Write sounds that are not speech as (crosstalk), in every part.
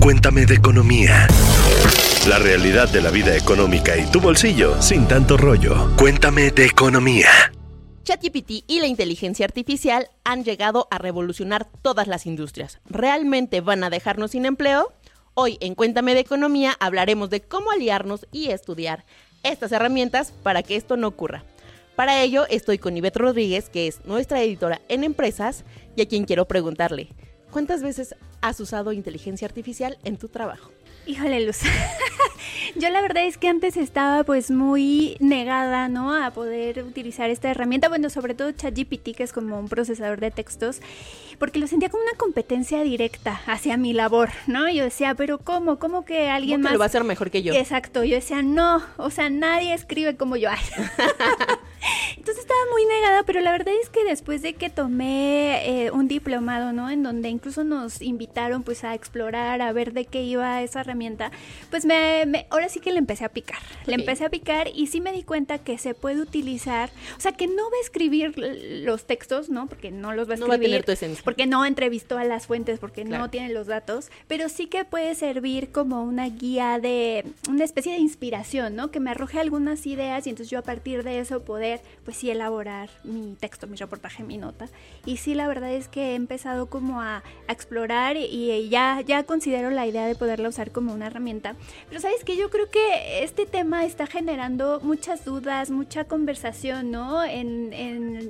Cuéntame de economía. La realidad de la vida económica y tu bolsillo sin tanto rollo. Cuéntame de economía. ChatGPT y la inteligencia artificial han llegado a revolucionar todas las industrias. ¿Realmente van a dejarnos sin empleo? Hoy en Cuéntame de Economía hablaremos de cómo aliarnos y estudiar estas herramientas para que esto no ocurra. Para ello estoy con Ivette Rodríguez, que es nuestra editora en empresas, y a quien quiero preguntarle, ¿cuántas veces has usado inteligencia artificial en tu trabajo? Híjole, Luz. (laughs) Yo la verdad es que antes estaba pues muy negada, ¿no? A poder utilizar esta herramienta. Bueno, sobre todo ChatGPT, que es como un procesador de textos, porque lo sentía como una competencia directa hacia mi labor, ¿no? Yo decía, pero ¿cómo? ¿Cómo que alguien más... lo va a hacer mejor que yo? Exacto. Yo decía, no, o sea, nadie escribe como yo. (laughs) Entonces estaba muy negada, pero la verdad es que después de que tomé eh, un diplomado, ¿no? En donde incluso nos invitaron pues a explorar, a ver de qué iba esa herramienta, pues me, ahora sí que le empecé a picar. Le empecé a picar y sí me di cuenta que se puede utilizar, o sea, que no va a escribir los textos, ¿no? Porque no los va a escribir. No va a tener tu esencia. Porque no entrevistó a las fuentes, porque no tiene los datos, pero sí que puede servir como una guía de, una especie de inspiración, ¿no? Que me arroje algunas ideas y entonces yo a partir de eso poder pues sí, elaborar mi texto, mi reportaje, mi nota. Y sí, la verdad es que he empezado como a, explorar y, ya, ya considero la idea de poderla usar como una herramienta. Pero sabes que yo creo que este tema está generando muchas dudas, mucha conversación, ¿no? En,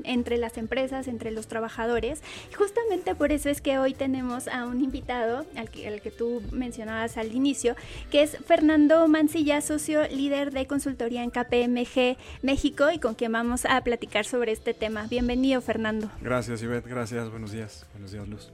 entre las empresas, entre los trabajadores. Y justamente por eso es que hoy tenemos a un invitado, al que, al que tú mencionabas al inicio, que es Fernando Mancilla, socio líder de consultoría en KPMG México y con quien vamos a platicar sobre este tema. Bienvenido, Fernando. Gracias, Ivette. Gracias. Buenos días. Buenos días, Luz.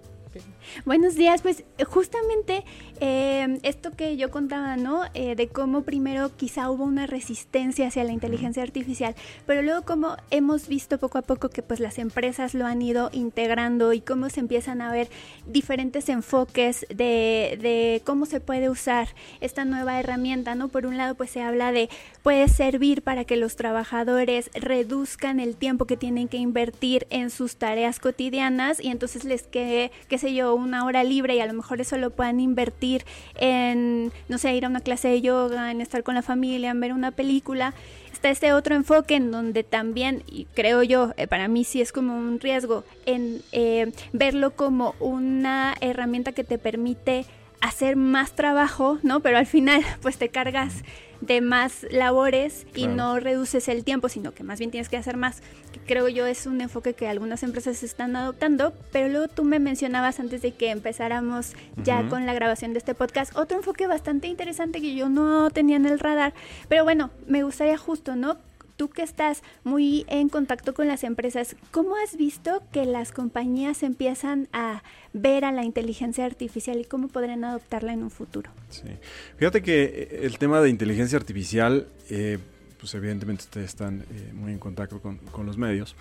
Buenos días, pues justamente eh, esto que yo contaba, ¿no? Eh, de cómo primero quizá hubo una resistencia hacia la inteligencia artificial, pero luego cómo hemos visto poco a poco que pues las empresas lo han ido integrando y cómo se empiezan a ver diferentes enfoques de, cómo se puede usar esta nueva herramienta, ¿no? Por un lado pues se habla de puede servir para que los trabajadores reduzcan el tiempo que tienen que invertir en sus tareas cotidianas y entonces les quede que yo, una hora libre y a lo mejor eso lo puedan invertir en, no sé, ir a una clase de yoga, en estar con la familia, en ver una película. Está este otro enfoque en donde también, y creo yo, eh, para mí sí es como un riesgo, en eh, verlo como una herramienta que te permite hacer más trabajo, ¿no? Pero al final, (laughs) pues te cargas de más labores y no reduces el tiempo, sino que más bien tienes que hacer más. Que creo yo es un enfoque que algunas empresas están adoptando, pero luego tú me mencionabas antes de que empezáramos ya con la grabación de este podcast, otro enfoque bastante interesante que yo no tenía en el radar, pero bueno, me gustaría justo, ¿no? Tú que estás muy en contacto con las empresas, ¿cómo has visto que las compañías empiezan a ver a la inteligencia artificial y cómo podrían adoptarla en un futuro? Sí, fíjate que eh, el tema de inteligencia artificial, eh, pues evidentemente ustedes están eh, muy en contacto con, con, los medios,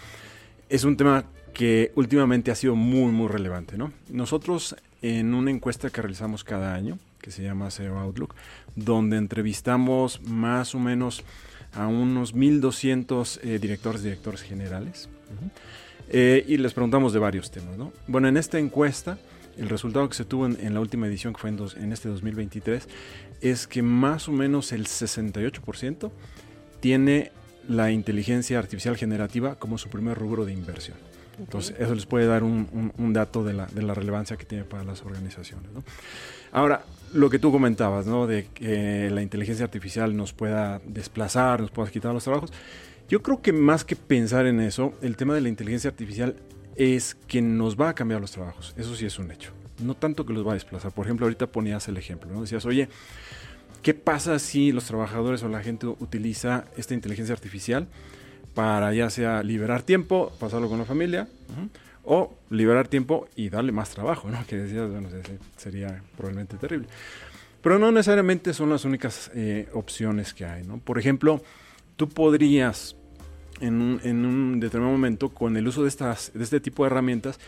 es un tema que últimamente ha sido muy, muy relevante, ¿no? Nosotros en una encuesta que realizamos cada año, que se llama SEO Outlook, donde entrevistamos más o menos a unos 1.200 eh, directores y directores generales. Eh, y les preguntamos de varios temas. ¿no? Bueno, en esta encuesta, el resultado que se tuvo en, la última edición, que fue en, en, este 2023, es que más o menos el 68% tiene la inteligencia artificial generativa como su primer rubro de inversión. Entonces, eso les puede dar un, un, dato de la, de la, relevancia que tiene para las organizaciones. ¿no? Ahora, lo que tú comentabas, ¿no? De que la inteligencia artificial nos pueda desplazar, nos pueda quitar los trabajos. Yo creo que más que pensar en eso, el tema de la inteligencia artificial es que nos va a cambiar los trabajos. Eso sí es un hecho. No tanto que los va a desplazar. Por ejemplo, ahorita ponías el ejemplo, ¿no? Decías, oye, ¿qué pasa si los trabajadores o la gente utiliza esta inteligencia artificial para ya sea liberar tiempo, pasarlo con la familia, o liberar tiempo y darle más trabajo, ¿no? (laughs) Que decías, bueno, sería probablemente terrible. Pero no necesariamente son las únicas eh, opciones que hay, ¿no? Por ejemplo, tú podrías en un, determinado momento con el uso de, estas, de este tipo de herramientas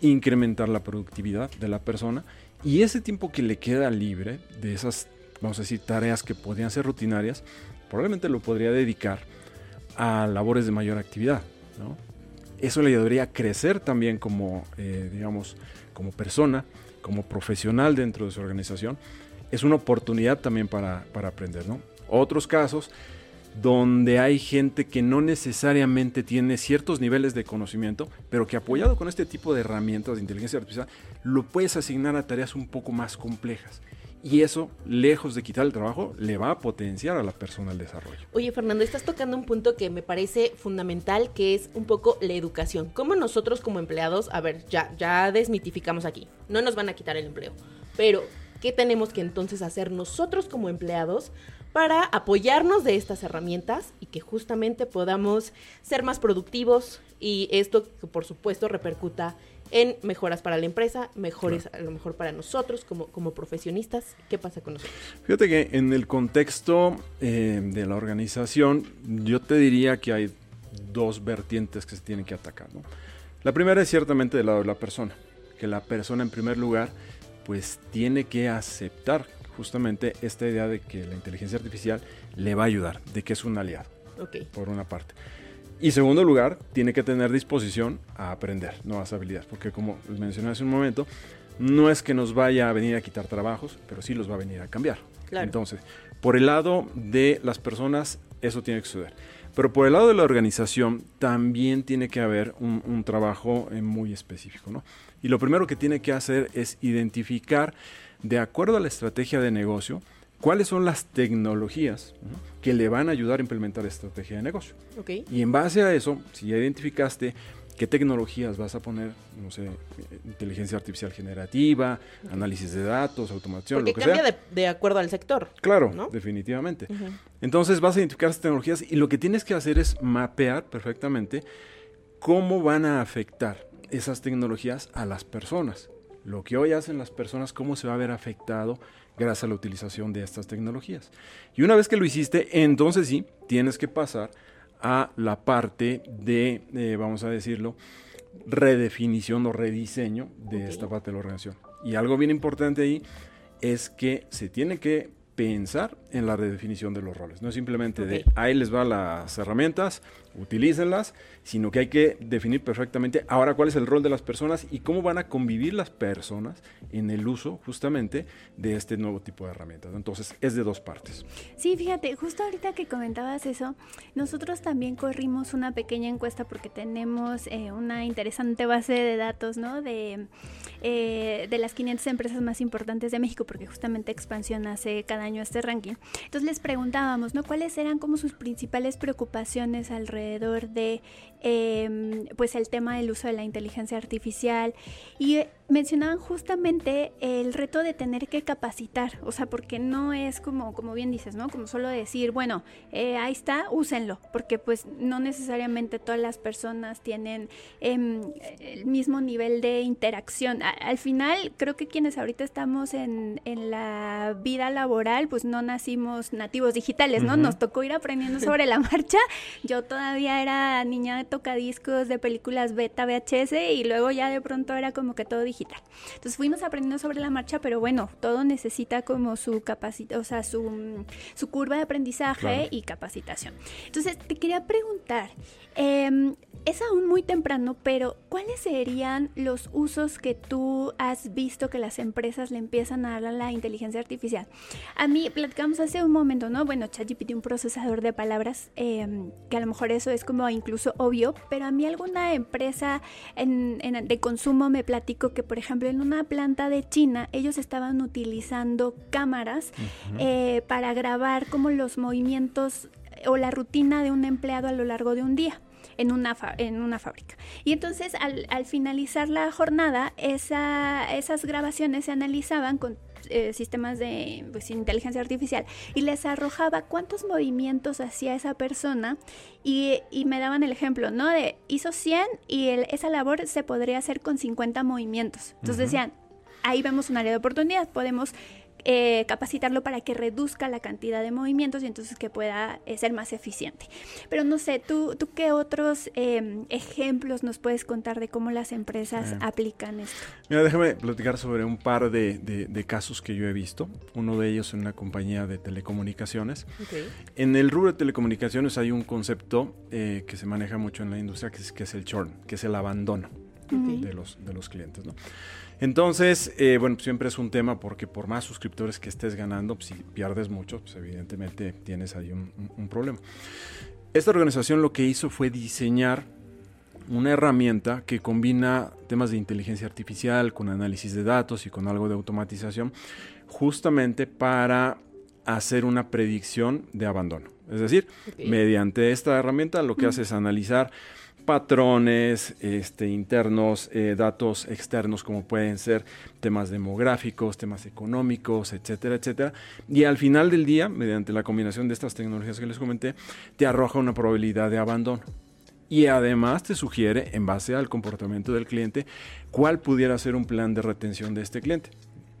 incrementar la productividad de la persona y ese tiempo que le queda libre de esas, vamos a decir, tareas que podrían ser rutinarias, probablemente lo podría dedicar a labores de mayor actividad, ¿no? Eso le debería crecer también como, eh, digamos, como persona, como profesional dentro de su organización, es una oportunidad también para, para aprender, ¿no? Otros casos donde hay gente que no necesariamente tiene ciertos niveles de conocimiento, pero que apoyado con este tipo de herramientas de inteligencia artificial, lo puedes asignar a tareas un poco más complejas. Y eso, lejos de quitar el trabajo, le va a potenciar a la persona el desarrollo. Oye, Fernando, estás tocando un punto que me parece fundamental, que es un poco la educación. ¿Cómo nosotros como empleados, a ver, ya, ya desmitificamos aquí, no nos van a quitar el empleo, pero ¿qué tenemos que entonces hacer nosotros como empleados para apoyarnos de estas herramientas y que justamente podamos ser más productivos y esto, por supuesto, repercuta en mejoras para la empresa, mejores a lo mejor para nosotros como, como profesionistas. ¿Qué pasa con nosotros? Fíjate que en el contexto eh, de la organización, yo te diría que hay dos vertientes que se tienen que atacar. La primera es ciertamente del lado de la persona, que la persona en primer lugar pues tiene que aceptar justamente esta idea de que la inteligencia artificial le va a ayudar, de que es un aliado, por una parte. Y segundo lugar, tiene que tener disposición a aprender nuevas habilidades, porque como les mencioné hace un momento, no es que nos vaya a venir a quitar trabajos, pero sí los va a venir a cambiar. Claro. Entonces, por el lado de las personas, eso tiene que suceder. Pero por el lado de la organización, también tiene que haber un, un trabajo eh, muy específico. ¿no? Y lo primero que tiene que hacer es identificar, de acuerdo a la estrategia de negocio, cuáles son las tecnologías ¿no? que le van a ayudar a implementar esta estrategia de negocio. Ok. Y en base a eso, si ya identificaste qué tecnologías vas a poner, no sé, inteligencia artificial generativa, análisis de datos, automación, Porque lo que cambia sea. de, de acuerdo al sector. Claro, ¿no? definitivamente. Entonces vas a identificar estas tecnologías y lo que tienes que hacer es mapear perfectamente cómo van a afectar esas tecnologías a las personas. Lo que hoy hacen las personas, cómo se va a ver afectado gracias a la utilización de estas tecnologías. Y una vez que lo hiciste, entonces sí, tienes que pasar a la parte de, eh, vamos a decirlo, redefinición o rediseño de esta parte de la organización. Y algo bien importante ahí es que se tiene que pensar en la redefinición de los roles. No es simplemente de Ok. ahí les va las herramientas, utilícenlas, sino que hay que definir perfectamente ahora cuál es el rol de las personas y cómo van a convivir las personas en el uso justamente de este nuevo tipo de herramientas. Entonces es de dos partes. Sí, fíjate, justo ahorita que comentabas eso, nosotros también corrimos una pequeña encuesta porque tenemos eh, una interesante base de datos, ¿no? De, eh, de las 500 empresas más importantes de México, porque justamente Expansión hace cada año este ranking. Entonces les preguntábamos, ¿no? ¿Cuáles eran como sus principales preocupaciones alrededor de, eh, pues, el tema del uso de la inteligencia artificial? Y eh, mencionaban justamente el reto de tener que capacitar, o sea, porque no es como, como bien dices, ¿no? Como solo decir, bueno, eh, ahí está, úsenlo, porque pues no necesariamente todas las personas tienen em, el mismo nivel de interacción. A- al final, creo que quienes ahorita estamos en, en la vida laboral, pues no nacimos nativos digitales, ¿no? Nos tocó ir aprendiendo sobre la (laughs) marcha. Yo todavía era niña de tocadiscos de películas beta VHS y luego ya de pronto era como que todo digital. Entonces fuimos aprendiendo sobre la marcha, pero bueno, todo necesita como su capacidad, o sea, su, su curva de aprendizaje Claro. y capacitación. Entonces te quería preguntar, em, es aún muy temprano, pero ¿cuáles serían los usos que tú has visto que las empresas le empiezan a dar a la inteligencia artificial? A mí, platicamos hace un momento, ¿no? Bueno, ChatGPT, un procesador de palabras, em, que a lo mejor eso es como incluso obvio, pero a mí alguna empresa en- en- de consumo me platicó que, por ejemplo, en una planta de China, ellos estaban utilizando cámaras eh, para grabar como los movimientos o la rutina de un empleado a lo largo de un día en una, en una fábrica. Y entonces al, al finalizar la jornada, esa, esas grabaciones se analizaban con eh, sistemas de pues, inteligencia artificial y les arrojaba cuántos movimientos hacía esa persona y, y me daban el ejemplo, ¿no? De hizo 100 y el- esa labor se podría hacer con 50 movimientos. Entonces decían, ahí vemos un área de oportunidad, podemos eh, capacitarlo para que reduzca la cantidad de movimientos y entonces que pueda eh, ser más eficiente. Pero no sé, ¿tú, tú qué otros eh, ejemplos nos puedes contar de cómo las empresas Eh. aplican esto? Mira, déjame platicar sobre un par de, de- de casos que yo he visto. Uno de ellos en una compañía de telecomunicaciones. En el rubro de telecomunicaciones hay un concepto eh, que se maneja mucho en la industria que es, que es el churn, que es el abandono de los, de los clientes. ¿no? Entonces, eh, bueno, siempre es un tema porque por más suscriptores que estés ganando, pues, si pierdes mucho, pues evidentemente tienes ahí un, un problema. Esta organización lo que hizo fue diseñar una herramienta que combina temas de inteligencia artificial con análisis de datos y con algo de automatización, justamente para hacer una predicción de abandono. Es decir, mediante esta herramienta lo que hace es analizar patrones este, internos, eh, datos externos como pueden ser temas demográficos, temas económicos, etcétera, etcétera. Y al final del día, mediante la combinación de estas tecnologías que les comenté, te arroja una probabilidad de abandono. Y además te sugiere, en base al comportamiento del cliente, cuál pudiera ser un plan de retención de este cliente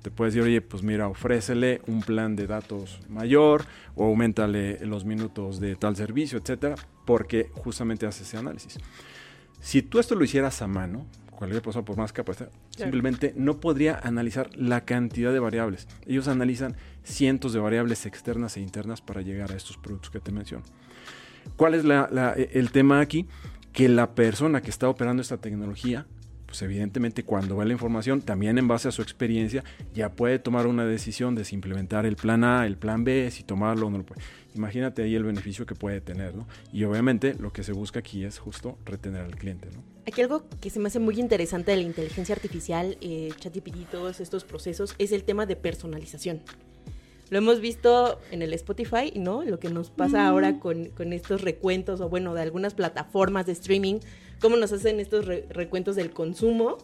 te puedes decir, oye, pues mira, ofrécele un plan de datos mayor o aumentale los minutos de tal servicio, etcétera, porque justamente hace ese análisis. Si tú esto lo hicieras a mano, cualquier persona por más capacidad, simplemente no podría analizar la cantidad de variables. Ellos analizan cientos de variables externas e internas para llegar a estos productos que te menciono. ¿Cuál es el tema aquí? Que la persona que está operando esta tecnología pues evidentemente cuando ve la información, también en base a su experiencia, ya puede tomar una decisión de si implementar el plan A, el plan B, si tomarlo o no lo puede. Imagínate ahí el beneficio que puede tener, ¿no? Y obviamente lo que se busca aquí es justo retener al cliente, ¿no? Aquí algo que se me hace muy interesante de la inteligencia artificial, eh, ChatGPT, todos estos procesos, es el tema de personalización. Lo hemos visto en el Spotify, ¿no? Lo que nos pasa ahora con, con, estos recuentos, o bueno, de algunas plataformas de streaming, cómo nos hacen estos recuentos del consumo.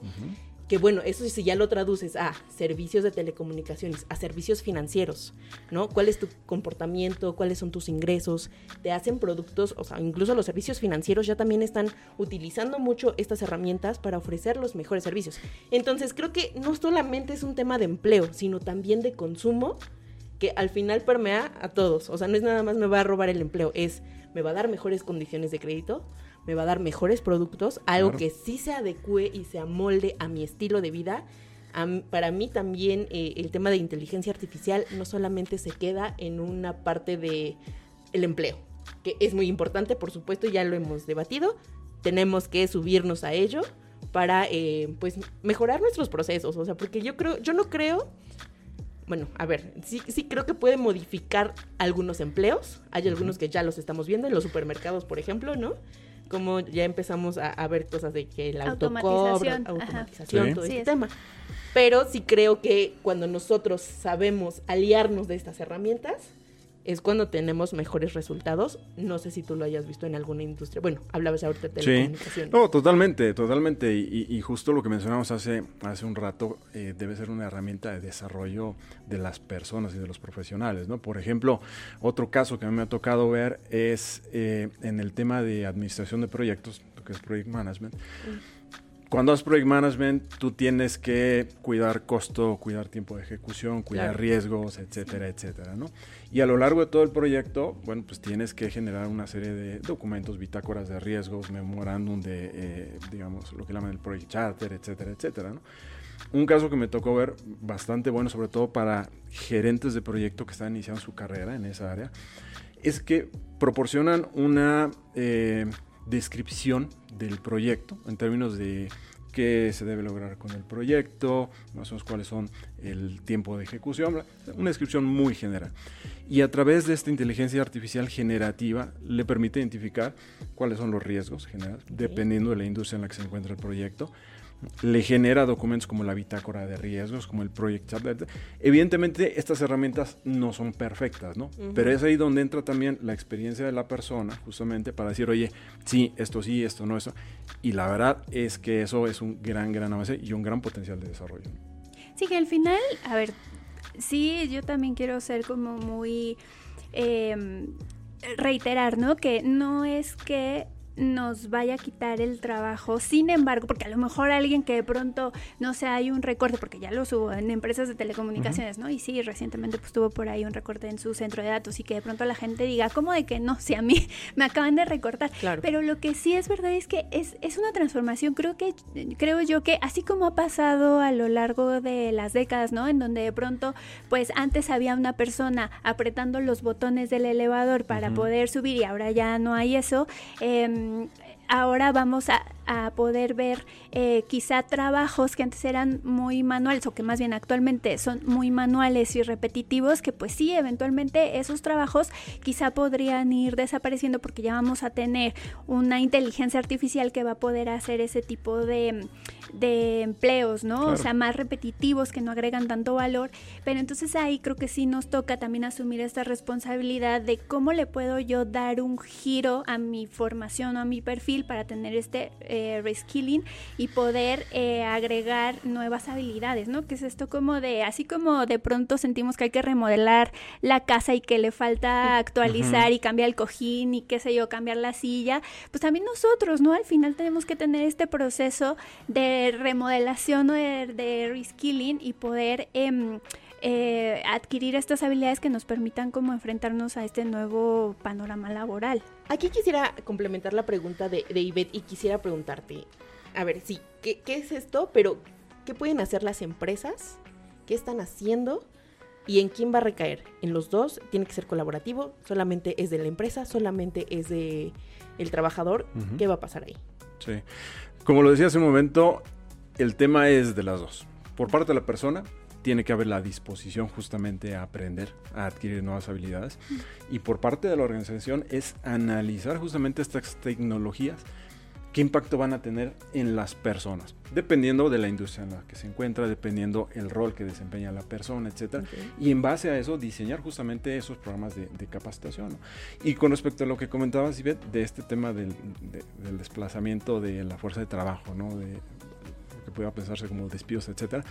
Que bueno, eso si ya lo traduces a servicios de telecomunicaciones, a servicios financieros, ¿no? ¿Cuál es tu comportamiento? ¿Cuáles son tus ingresos? Te hacen productos, o sea, incluso los servicios financieros ya también están utilizando mucho estas herramientas para ofrecer los mejores servicios. Entonces, creo que no solamente es un tema de empleo, sino también de consumo que al final permea a todos. O sea, no es nada más me va a robar el empleo, es me va a dar mejores condiciones de crédito, me va a dar mejores productos, algo que sí se adecue y se amolde a mi estilo de vida. para mí también eh, el tema de inteligencia artificial no solamente se queda en una parte de el empleo, que es muy importante, por supuesto, ya lo hemos debatido, tenemos que subirnos a ello para eh, pues mejorar nuestros procesos, o sea, porque yo creo, yo no creo bueno, a ver, sí, sí creo que puede modificar algunos empleos. Hay algunos que ya los estamos viendo en los supermercados, por ejemplo, ¿no? Como ya empezamos a, ver cosas de que el automatización, automatización, todo este tema. Pero sí creo que cuando nosotros sabemos aliarnos de estas herramientas, es cuando tenemos mejores resultados. No sé si tú lo hayas visto en alguna industria. Bueno, hablabas ahorita de telecomunicación. No, totalmente, totalmente. Y, justo lo que mencionamos hace, hace un rato, eh, debe ser una herramienta de desarrollo de las personas y de los profesionales, ¿no? Por ejemplo, otro caso que a mí me ha tocado ver es eh, en el tema de administración de proyectos, lo que es Project Management. Mm cuando haces project management, tú tienes que cuidar costo, cuidar tiempo de ejecución, cuidar riesgos, etcétera, etcétera, ¿no? Y a lo largo de todo el proyecto, bueno, pues tienes que generar una serie de documentos, bitácoras de riesgos, memorándum de, eh, digamos, lo que llaman el project charter, etcétera, etcétera, ¿no? Un caso que me tocó ver bastante bueno, sobre todo para gerentes de proyecto que están iniciando su carrera en esa área, es que proporcionan una... Eh, descripción del proyecto en términos de qué se debe lograr con el proyecto, más o menos cuáles son el tiempo de ejecución, una descripción muy general. Y a través de esta inteligencia artificial generativa le permite identificar cuáles son los riesgos generales, dependiendo de la industria en la que se encuentra el proyecto, le genera documentos como la bitácora de riesgos, como el Project Chat. Evidentemente, estas herramientas no son perfectas, ¿no? Pero es ahí donde entra también la experiencia de la persona, justamente para decir, oye, sí, esto sí, esto no, eso. Y la verdad es que eso es un gran, gran avance y un gran potencial de desarrollo. Sí, que al final, a ver, sí, yo también quiero ser como muy... Em, reiterar, ¿no? Que no es que nos vaya a quitar el trabajo. Sin embargo, porque a lo mejor alguien que de pronto, no sé, hay un recorte, porque ya lo hubo en empresas de telecomunicaciones, ¿no? Y sí, recientemente pues tuvo por ahí un recorte en su centro de datos y que de pronto la gente diga, ¿cómo de que no? (laughs) Si a mí me acaban de recortar. Claro. Pero lo que sí es verdad es que es, es una transformación, creo que, creo yo que así como ha pasado a lo largo de las décadas, ¿no? En donde de pronto, pues antes había una persona apretando los botones del elevador para poder subir y ahora ya no hay eso. Eh, ahora vamos a a poder ver eh, quizá trabajos que antes eran muy manuales o que más bien actualmente son muy manuales y repetitivos, que pues sí, eventualmente esos trabajos quizá podrían ir desapareciendo porque ya vamos a tener una inteligencia artificial que va a poder hacer ese tipo de, de empleos, ¿no? O sea, más repetitivos que no agregan tanto valor, pero entonces ahí creo que sí nos toca también asumir esta responsabilidad de cómo le puedo yo dar un giro a mi formación o a mi perfil para tener este eh, reskilling y poder eh, agregar nuevas habilidades, ¿no? Que es esto como de, así como de pronto sentimos que hay que remodelar la casa y que le falta actualizar y cambiar el cojín y qué sé yo, cambiar la silla, pues también nosotros, ¿no? Al final tenemos que tener este proceso de remodelación o de, reskilling y poder... Em, eh, adquirir estas habilidades que nos permitan como enfrentarnos a este nuevo panorama laboral. Aquí quisiera complementar la pregunta de, de Ivette y quisiera preguntarte, a ver, sí, ¿qué, ¿qué es esto? Pero, ¿qué pueden hacer las empresas? ¿Qué están haciendo? ¿Y en quién va a recaer? ¿En los dos? ¿Tiene que ser colaborativo? ¿Solamente es de la empresa? ¿Solamente es de el trabajador? ¿Qué va a pasar ahí? Sí. Como lo decía hace un momento, el tema es de las dos. Por parte de la persona, tiene que haber la disposición justamente a aprender, a adquirir nuevas habilidades. Y por parte de la organización es analizar justamente estas tecnologías, qué impacto van a tener en las personas, dependiendo de la industria en la que se encuentra, dependiendo el rol que desempeña la persona, etc. Y en base a eso diseñar justamente esos programas de, capacitación. Y con respecto a lo que comentabas, Ivette, de este tema del, del desplazamiento de la fuerza de trabajo, ¿no? de, que pueda pensarse como despidos, etcétera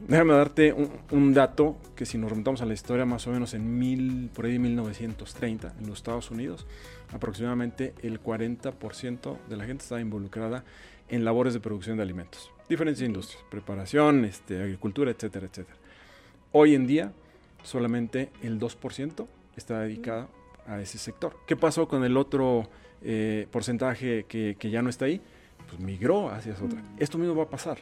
Déjame darte un, dato que si nos remontamos a la historia más o menos en mil, por ahí 1930 en los Estados Unidos, aproximadamente el 40% de la gente estaba involucrada en labores de producción de alimentos. Diferentes industrias, preparación, este, agricultura, etcétera, etcétera. Hoy en día solamente el 2% está dedicado a ese sector. ¿Qué pasó con el otro eh, porcentaje que, que, ya no está ahí? Pues migró hacia esa otra. Esto mismo va a pasar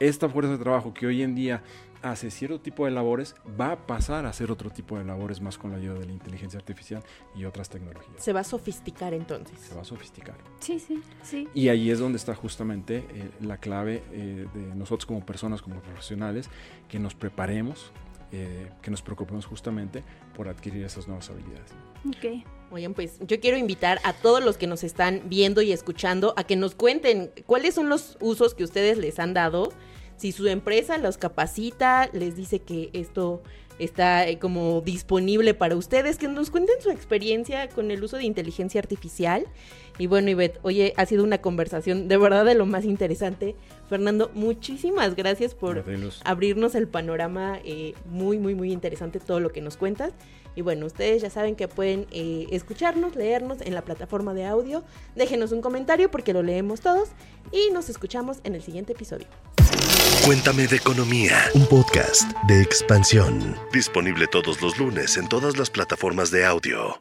esta fuerza de trabajo que hoy en día hace cierto tipo de labores va a pasar a hacer otro tipo de labores más con la ayuda de la inteligencia artificial y otras tecnologías. Se va a sofisticar entonces. Se va a sofisticar. Sí, sí, sí. Y ahí es donde está justamente eh, la clave eh, de nosotros como personas, como profesionales, que nos preparemos, eh, que nos preocupemos justamente por adquirir esas nuevas habilidades. Ok. Oigan, pues yo quiero invitar a todos los que nos están viendo y escuchando a que nos cuenten cuáles son los usos que ustedes les han dado si su empresa los capacita, les dice que esto está eh, como disponible para ustedes, que nos cuenten su experiencia con el uso de inteligencia artificial. Y bueno, Ivette, oye, ha sido una conversación de verdad de lo más interesante. Fernando, muchísimas gracias por abrirnos el panorama eh, muy, muy, muy interesante todo lo que nos cuentas. Y bueno, ustedes ya saben que pueden eh, escucharnos, leernos en la plataforma de audio. Déjenos un comentario porque lo leemos todos y nos escuchamos en el siguiente episodio. Cuéntame de Economía, un podcast de expansión. Disponible todos los lunes en todas las plataformas de audio.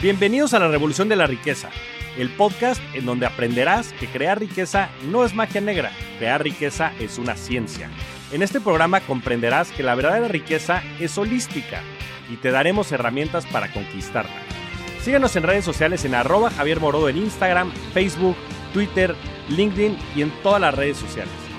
Bienvenidos a la Revolución de la Riqueza, el podcast en donde aprenderás que crear riqueza no es magia negra, crear riqueza es una ciencia. En este programa comprenderás que la verdadera riqueza es holística y te daremos herramientas para conquistarla. Síguenos en redes sociales en arroba Javier Morodo en Instagram, Facebook, Twitter, LinkedIn y en todas las redes sociales.